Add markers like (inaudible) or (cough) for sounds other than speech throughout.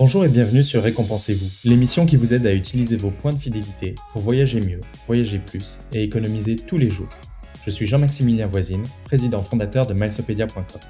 Bonjour et bienvenue sur Récompensez-vous, l'émission qui vous aide à utiliser vos points de fidélité pour voyager mieux, voyager plus et économiser tous les jours. Je suis Jean-Maximilien Voisine, président fondateur de milesopedia.com.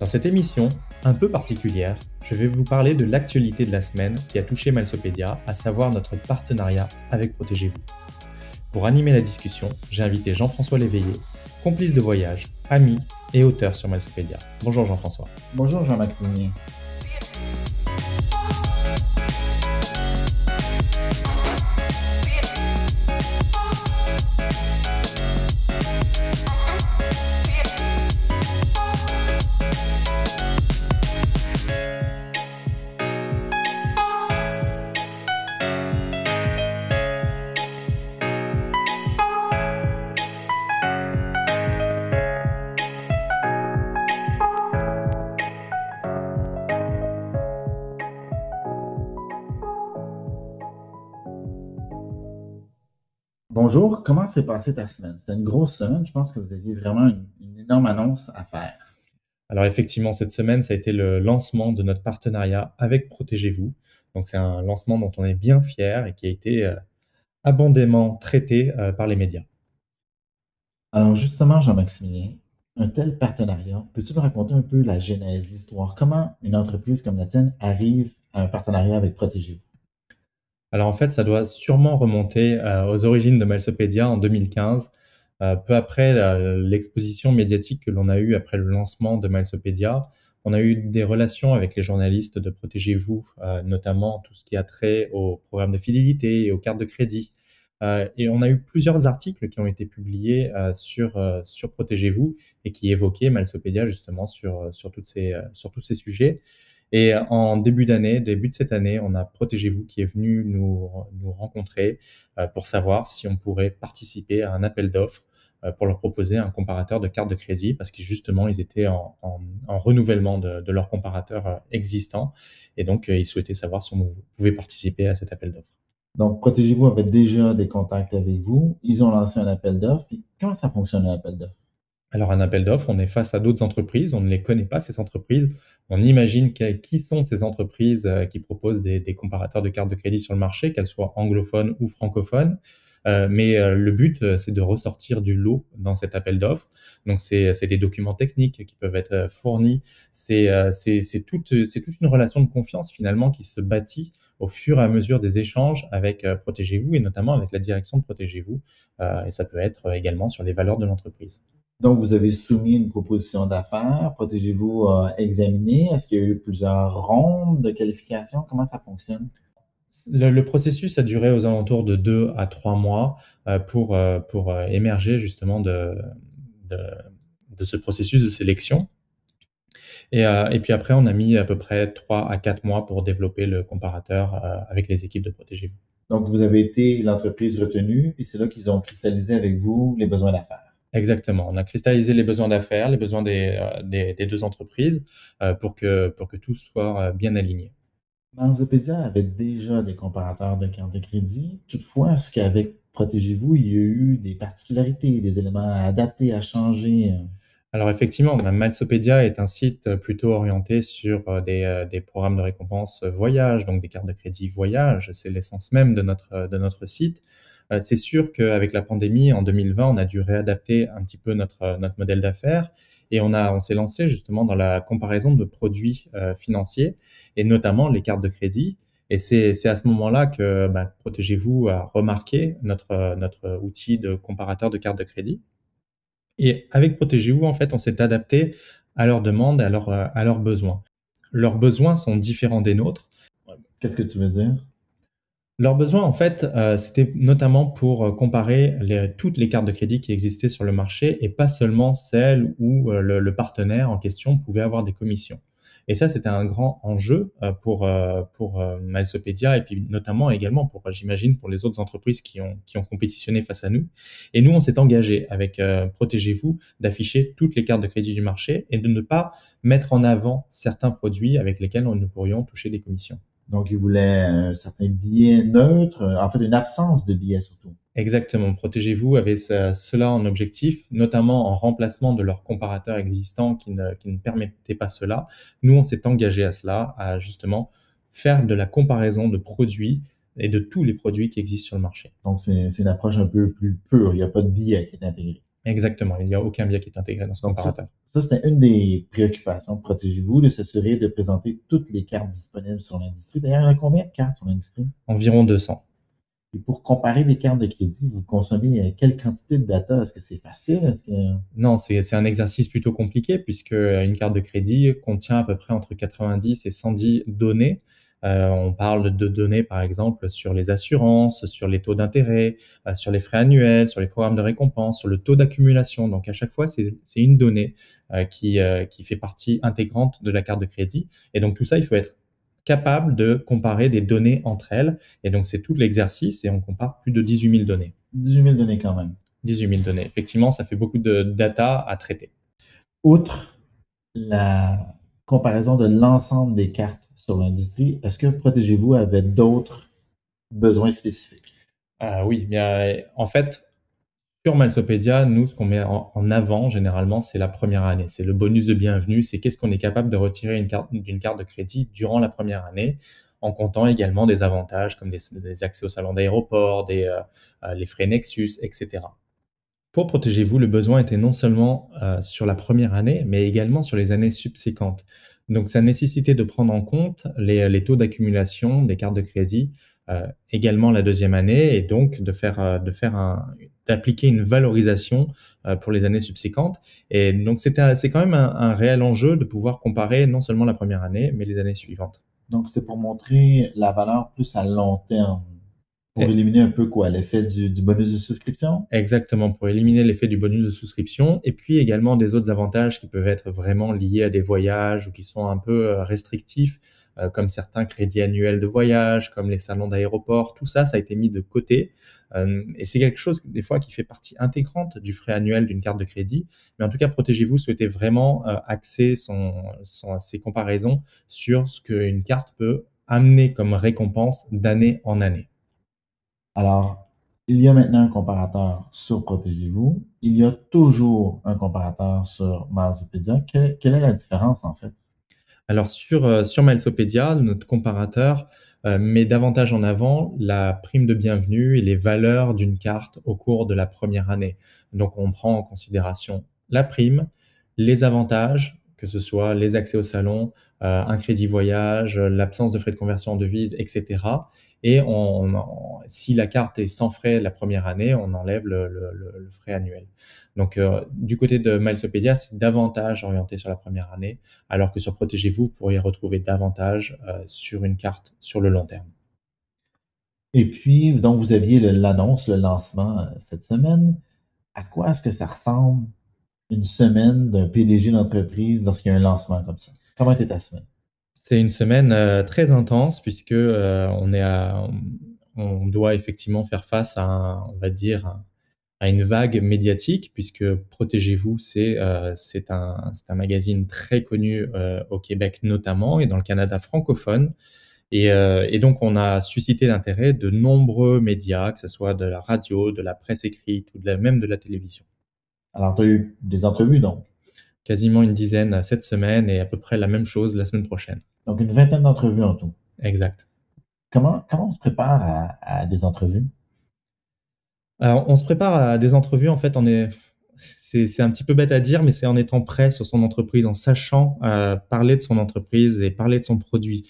Dans cette émission, un peu particulière, je vais vous parler de l'actualité de la semaine qui a touché Milesopedia, à savoir notre partenariat avec Protégez-vous. Pour animer la discussion, j'ai invité Jean-François Léveillé, complice de voyage, ami et auteur sur Milesopedia. Bonjour Jean-François. Bonjour Jean-Maximilien. Bye. Bonjour, comment s'est passée ta semaine? C'était une grosse semaine, je pense que vous aviez vraiment une, énorme annonce à faire. Alors effectivement, cette semaine, ça a été le lancement de notre partenariat avec Protégez-vous. Donc c'est un lancement dont on est bien fier et qui a été euh, abondamment traité euh, par les médias. Alors justement, Jean-Maximilien, un tel partenariat, peux-tu nous raconter un peu la genèse, l'histoire? Comment une entreprise comme la tienne arrive à un partenariat avec Protégez-vous? Alors en fait, ça doit sûrement remonter euh, aux origines de Malsopédia en 2015, euh, peu après l'exposition médiatique que l'on a eue après le lancement de Malsopédia. On a eu des relations avec les journalistes de Protégez-vous, euh, notamment tout ce qui a trait au programme de fidélité et aux cartes de crédit. et on a eu plusieurs articles qui ont été publiés sur, sur Protégez-vous et qui évoquaient Malsopédia justement sur, sur, ces, sur tous ces sujets. Et en début d'année, début de cette année, on a Protégez-vous qui est venu nous, rencontrer euh, pour savoir si on pourrait participer à un appel d'offres euh, pour leur proposer un comparateur de cartes de crédit parce que justement, ils étaient en, en, renouvellement de, de, leur comparateur euh, existant et donc ils souhaitaient savoir si on pouvait participer à cet appel d'offres. Donc, Protégez-vous avait déjà des contacts avec vous. Ils ont lancé un appel d'offres. Comment ça fonctionne, un appel d'offres? Alors, un appel d'offres, on est face à d'autres entreprises, on ne les connaît pas, ces entreprises. On imagine qui sont ces entreprises euh, qui proposent des, comparateurs de cartes de crédit sur le marché, qu'elles soient anglophones ou francophones. Euh, mais euh, le but, c'est de ressortir du lot dans cet appel d'offres. Donc, c'est des documents techniques qui peuvent être fournis. C'est toute, toute une relation de confiance finalement qui se bâtit au fur et à mesure des échanges avec Protégez-vous et notamment avec la direction de Protégez-vous. et ça peut être également sur les valeurs de l'entreprise. Donc, vous avez soumis une proposition d'affaires. Protégez-vous a examiné. Est-ce qu'il y a eu plusieurs rondes de qualification? Comment ça fonctionne? Le, processus a duré aux alentours de deux à trois mois euh, pour, euh, pour euh, émerger justement de, de, de, ce processus de sélection. Et, et, puis après, on a mis à peu près trois à quatre mois pour développer le comparateur avec les équipes de Protégez-vous. Donc, vous avez été l'entreprise retenue et c'est là qu'ils ont cristallisé avec vous les besoins d'affaires. Exactement. On a cristallisé les besoins d'affaires, les besoins des, euh, des, des deux entreprises euh, pour, que, pour que tout soit euh, bien aligné. Marzopédia avait déjà des comparateurs de cartes de crédit. Toutefois, est-ce qu'avec Protégez-vous, il y a eu des particularités, des éléments à adapter, à changer? Alors effectivement, Malsopédia est un site plutôt orienté sur des, des programmes de récompense voyage, donc des cartes de crédit voyage. C'est l'essence même de notre, de notre site. Euh, c'est sûr qu'avec la pandémie en 2020, on a dû réadapter un petit peu notre, euh, notre modèle d'affaires et on, on s'est lancé justement dans la comparaison de produits euh, financiers et notamment les cartes de crédit. Et c'est, c'est à ce moment-là que bah, Protégez-vous a remarqué notre, notre outil de comparateur de cartes de crédit. Et avec Protégez-vous, en fait, on s'est adapté à leurs demandes, à, leur, à leurs besoins. Leurs besoins sont différents des nôtres. Qu'est-ce que tu veux dire? Leurs besoins, en fait, euh, c'était notamment pour euh, comparer toutes les cartes de crédit qui existaient sur le marché et pas seulement celles où euh, le, partenaire en question pouvait avoir des commissions. Et ça, c'était un grand enjeu pour pour Milesopedia et puis notamment également pour, j'imagine, pour les autres entreprises qui ont qui ont compétitionné face à nous. Et nous, on s'est engagé avec Protégez-vous d'afficher toutes les cartes de crédit du marché et de ne pas mettre en avant certains produits avec lesquels nous pourrions toucher des commissions. Donc, ils voulaient un certain biais neutre, en fait, une absence de biais surtout. Exactement. Protégez-vous avait cela en objectif, notamment en remplacement de leurs comparateurs existants qui ne, qui ne permettaient pas cela. Nous, on s'est engagé à cela, à justement faire de la comparaison de produits et de tous les produits qui existent sur le marché. Donc, c'est une approche un peu plus pure. Il n'y a pas de biais qui est intégré. Exactement. Il n'y a aucun biais qui est intégré dans ce comparateur. Ça, ça c'était une des préoccupations. Protégez-vous de s'assurer de présenter toutes les cartes disponibles sur l'industrie. D'ailleurs, il y en a combien de cartes sur l'industrie? Environ 200. Et pour comparer des cartes de crédit, vous consommez euh, quelle quantité de data? Est-ce que c'est facile? Non, c'est un exercice plutôt compliqué puisque euh, une carte de crédit contient à peu près entre 90 et 110 données. Euh, on parle de données, par exemple, sur les assurances, sur les taux d'intérêt, sur les frais annuels, sur les programmes de récompense, sur le taux d'accumulation. Donc, à chaque fois, c'est une donnée qui, qui fait partie intégrante de la carte de crédit. Et donc, tout ça, il faut être capable de comparer des données entre elles. Et donc, c'est tout l'exercice et on compare plus de 18 000 données. 18 000 données quand même. 18 000 données. Effectivement, ça fait beaucoup de data à traiter. Outre la comparaison de l'ensemble des cartes sur l'industrie, est-ce que Protégez-vous avait d'autres besoins spécifiques? Ah oui, bien, en fait, sur Malsopédia, nous, ce qu'on met en, avant généralement, c'est la première année. C'est le bonus de bienvenue. C'est qu'est-ce qu'on est capable de retirer d'une carte, carte de crédit durant la première année, en comptant également des avantages comme des, accès au salon d'aéroport, euh, euh, les frais Nexus, etc. Pour Protégez-vous, le besoin était non seulement euh, sur la première année, mais également sur les années subséquentes. Donc, ça nécessitait de prendre en compte les, les taux d'accumulation des cartes de crédit, euh, également la deuxième année, et donc de faire, de faire un, d'appliquer une valorisation euh, pour les années subséquentes. Et donc, c'était, c'est quand même un, réel enjeu de pouvoir comparer non seulement la première année, mais les années suivantes. Donc, c'est pour montrer la valeur plus à long terme. Pour éliminer un peu quoi, l'effet du, du, bonus de souscription? Exactement, pour éliminer l'effet du bonus de souscription et puis également des autres avantages qui peuvent être vraiment liés à des voyages ou qui sont un peu euh, restrictifs euh, comme certains crédits annuels de voyage, comme les salons d'aéroport, tout ça, ça a été mis de côté. Euh, et c'est quelque chose, des fois, qui fait partie intégrante du frais annuel d'une carte de crédit. Mais en tout cas, Protégez-vous souhaitait vraiment euh, axer son, son, ses comparaisons sur ce qu'une carte peut amener comme récompense d'année en année. Alors, il y a maintenant un comparateur sur Protégez-vous. Il y a toujours un comparateur sur Marsopedia. quelle est la différence en fait? Alors sur, euh, sur notre comparateur euh, met davantage en avant la prime de bienvenue et les valeurs d'une carte au cours de la première année. Donc on prend en considération la prime, les avantages, que ce soit les accès au salon, un crédit voyage, l'absence de frais de conversion en devise, etc. Et si la carte est sans frais la première année, on enlève le frais annuel. Donc euh, du côté de Milesopedia, c'est davantage orienté sur la première année, alors que sur Protégez-vous, vous pourriez retrouver davantage euh, sur une carte sur le long terme. Et puis, donc vous aviez l'annonce, le, lancement cette semaine. À quoi est-ce que ça ressemble une semaine d'un PDG d'entreprise lorsqu'il y a un lancement comme ça? Comment était ta semaine? C'est une semaine euh, très intense puisque euh, on est à, on doit effectivement faire face à, un, on va dire, à une vague médiatique puisque Protégez-vous, c'est euh, c'est un, un magazine très connu au Québec notamment et dans le Canada francophone. Et, et donc on a suscité l'intérêt de nombreux médias, que ce soit de la radio, de la presse écrite ou de la, même de la télévision. Alors tu as eu des entrevues donc? Quasiment une dizaine cette semaine et à peu près la même chose la semaine prochaine. Donc une vingtaine d'entrevues en tout. Exact. Comment, comment on se prépare à, des entrevues? Alors, on se prépare à des entrevues, en fait, on est, c'est, un petit peu bête à dire, mais c'est en étant prêt sur son entreprise, en sachant euh, parler de son entreprise et parler de son produit.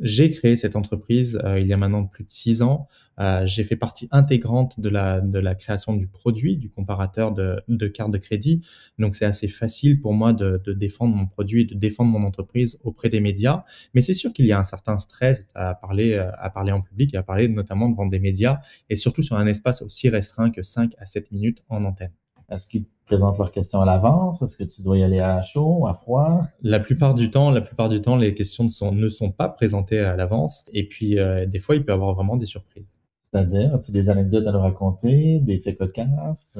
J'ai créé cette entreprise euh, il y a maintenant plus de six ans. Euh, j'ai fait partie intégrante de la, de la création du produit, du comparateur de, de cartes de crédit. Donc c'est assez facile pour moi de, de défendre mon produit, de défendre mon entreprise auprès des médias. Mais c'est sûr qu'il y a un certain stress à parler, euh, à parler en public et à parler notamment devant des médias et surtout sur un espace aussi restreint que 5 à 7 minutes en antenne. Est-ce qu'ils présentent leurs questions à l'avance? Est-ce que tu dois y aller à chaud, à froid? La plupart du temps, la plupart du temps, les questions ne sont, ne sont pas présentées à l'avance. Et puis, euh, des fois, il peut y avoir vraiment des surprises. C'est-à-dire, as-tu des anecdotes à nous raconter, des faits cocasses?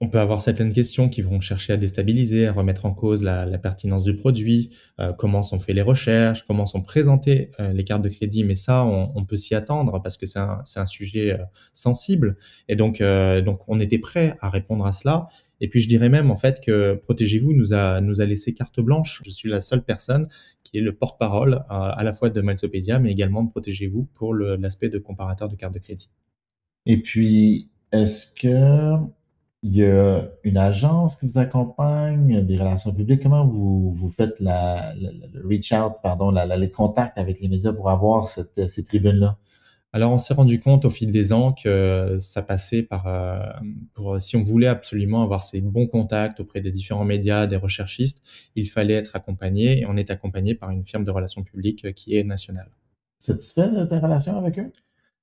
On peut avoir certaines questions qui vont chercher à déstabiliser, à remettre en cause la pertinence du produit, heu, comment sont fait les recherches, comment sont présentées, heu, les cartes de crédit. Mais ça, on on peut s'y attendre parce que c'est un un sujet, heu, sensible et donc heu, donc on était prêt à répondre à cela et puis je dirais même en fait que Protégez-vous nous a nous a laissé carte blanche. Je suis la seule personne qui est le porte-parole à à la fois de Milesopedia, mais également de Protégez-vous pour l'aspect de comparateur de cartes de crédit. Et puis, est-ce que il y a une agence qui vous accompagne, des relations publiques? Comment vous vous faites la reach out, pardon, la la les contacts avec les médias pour avoir cette ces tribunes-là? Alors, on s'est rendu compte au fil des ans que ça passait par, hem, pour si on voulait absolument avoir ces bons contacts auprès des différents médias, des recherchistes, il fallait être accompagné et on est accompagné par une firme de relations publiques qui est nationale. Satisfait de ta relation avec eux?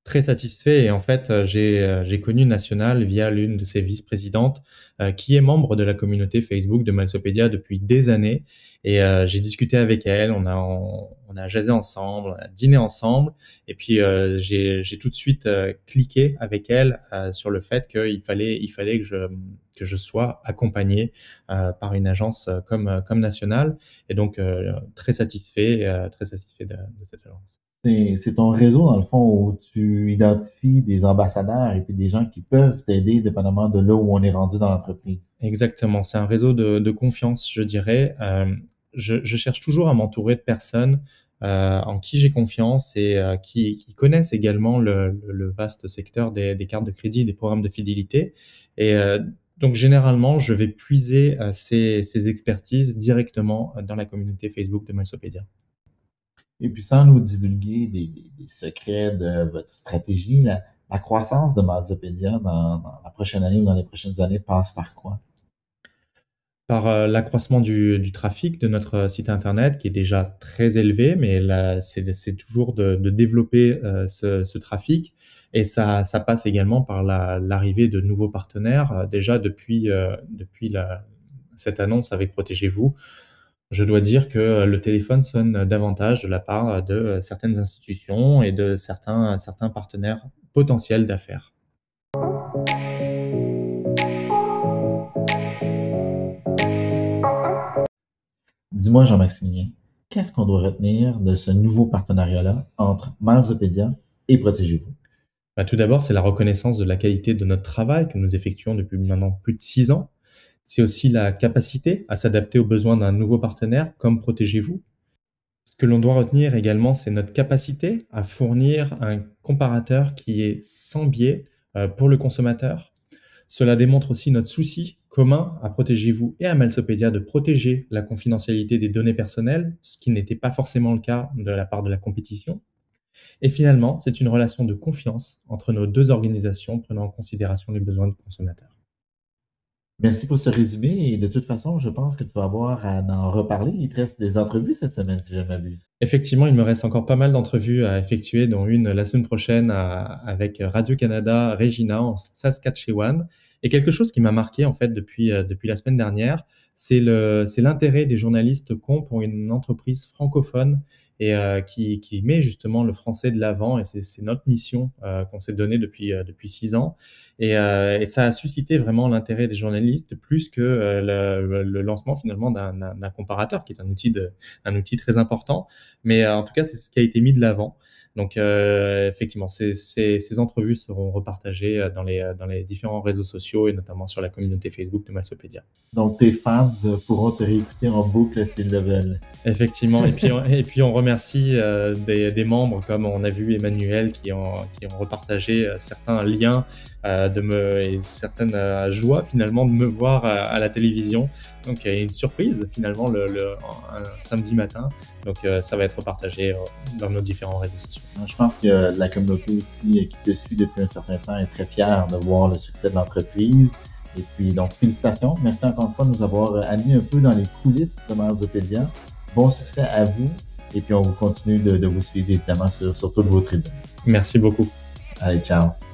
Très satisfait et en fait, j'ai, heu, j'ai connu National via l'une de ses vice-présidentes, heu, qui est membre de la communauté Facebook de Milesopedia depuis des années. Et heu, j'ai discuté avec elle, on a on a jasé ensemble, dîné ensemble. Et puis, heu, j'ai tout de suite, heu, cliqué avec elle, sur le fait qu'il fallait il fallait que je, que je sois accompagné, par une agence, comme, comme National. Et donc très satisfait, très satisfait de de cette agence. C'est ton réseau, dans le fond, où tu identifies des ambassadeurs et puis des gens qui peuvent t'aider dépendamment de là où on est rendu dans l'entreprise. Exactement, c'est un réseau de confiance, je dirais. Hem, je cherche toujours à m'entourer de personnes, heu, en qui j'ai confiance et heu, qui connaissent également le vaste secteur des cartes de crédit, des programmes de fidélité et donc généralement, je vais puiser, ces ces expertises directement, dans la communauté Facebook de Milesopedia. Et puis sans nous divulguer des des secrets de votre stratégie, la croissance de Milesopedia dans la prochaine année ou dans les prochaines années passe par quoi? Par, heu, l'accroissement du du trafic de notre site internet qui est déjà très élevé, mais c'est toujours de de développer, heu, ce ce trafic et ça ça passe également par la l'arrivée de nouveaux partenaires. Déjà depuis, depuis la cette annonce avec Protégez-vous, je dois dire que le téléphone sonne davantage de la part de certaines institutions et de certains partenaires potentiels d'affaires. Dis-moi, Jean-Maximilien, qu'est-ce qu'on doit retenir de ce nouveau partenariat-là entre Milesopedia et Protégez-vous? Bah, tout d'abord, c'est la reconnaissance de la qualité de notre travail que nous effectuons depuis maintenant plus de 6 ans. C'est aussi la capacité à s'adapter aux besoins d'un nouveau partenaire comme Protégez-vous. Ce que l'on doit retenir également, c'est notre capacité à fournir un comparateur qui est sans biais, heu, pour le consommateur. Cela démontre aussi notre souci commun à Protégez-vous et à Milesopedia de protéger la confidentialité des données personnelles, ce qui n'était pas forcément le cas de la part de la compétition. Et finalement, c'est une relation de confiance entre nos 2 organisations prenant en considération les besoins du consommateur. Merci pour ce résumé et de toute façon, je pense que tu vas avoir à en reparler. Il te reste des entrevues cette semaine, si je ne m'abuse? Effectivement, il me reste encore pas mal d'entrevues à effectuer, dont une la semaine prochaine avec Radio-Canada Regina en Saskatchewan et quelque chose qui m'a marqué en fait depuis, heu, depuis la semaine dernière, c'est l'intérêt des journalistes qu'ont pour une entreprise francophone et heu, qui qui met justement le français de l'avant et c'est notre mission, heu, qu'on s'est donnée depuis, heu, depuis 6 ans et et ça a suscité vraiment l'intérêt des journalistes plus que, le le lancement finalement d'un comparateur qui est un outil de un outil très important. Mais en tout cas, c'est ce qui a été mis de l'avant. Donc heu, effectivement, ces ces ces entrevues seront repartagées, heu, dans les, heu, dans les différents réseaux sociaux et notamment sur la communauté Facebook de Milesopedia. Donc tes fans pourront te réécouter en boucle s'ils le veulent? Effectivement et puis (laughs) on et puis on remercie, des des membres comme on a vu Emmanuel qui ont qui ont repartagé, certains liens, de me et certaines, heu, joies finalement de me voir à à la télévision. Donc il y a une surprise finalement le le un samedi matin. Donc ça va être partagé, dans nos différents réseaux sociaux. Je pense que la communauté aussi qui te suit depuis un certain temps est très fière de voir le succès de l'entreprise et puis donc félicitations. Merci encore une fois de nous avoir amené un peu dans les coulisses de Milesopedia. Bon succès à vous et puis on vous continue de de vous suivre évidemment sur sur toutes vos tribunes. Merci beaucoup. Allez, ciao.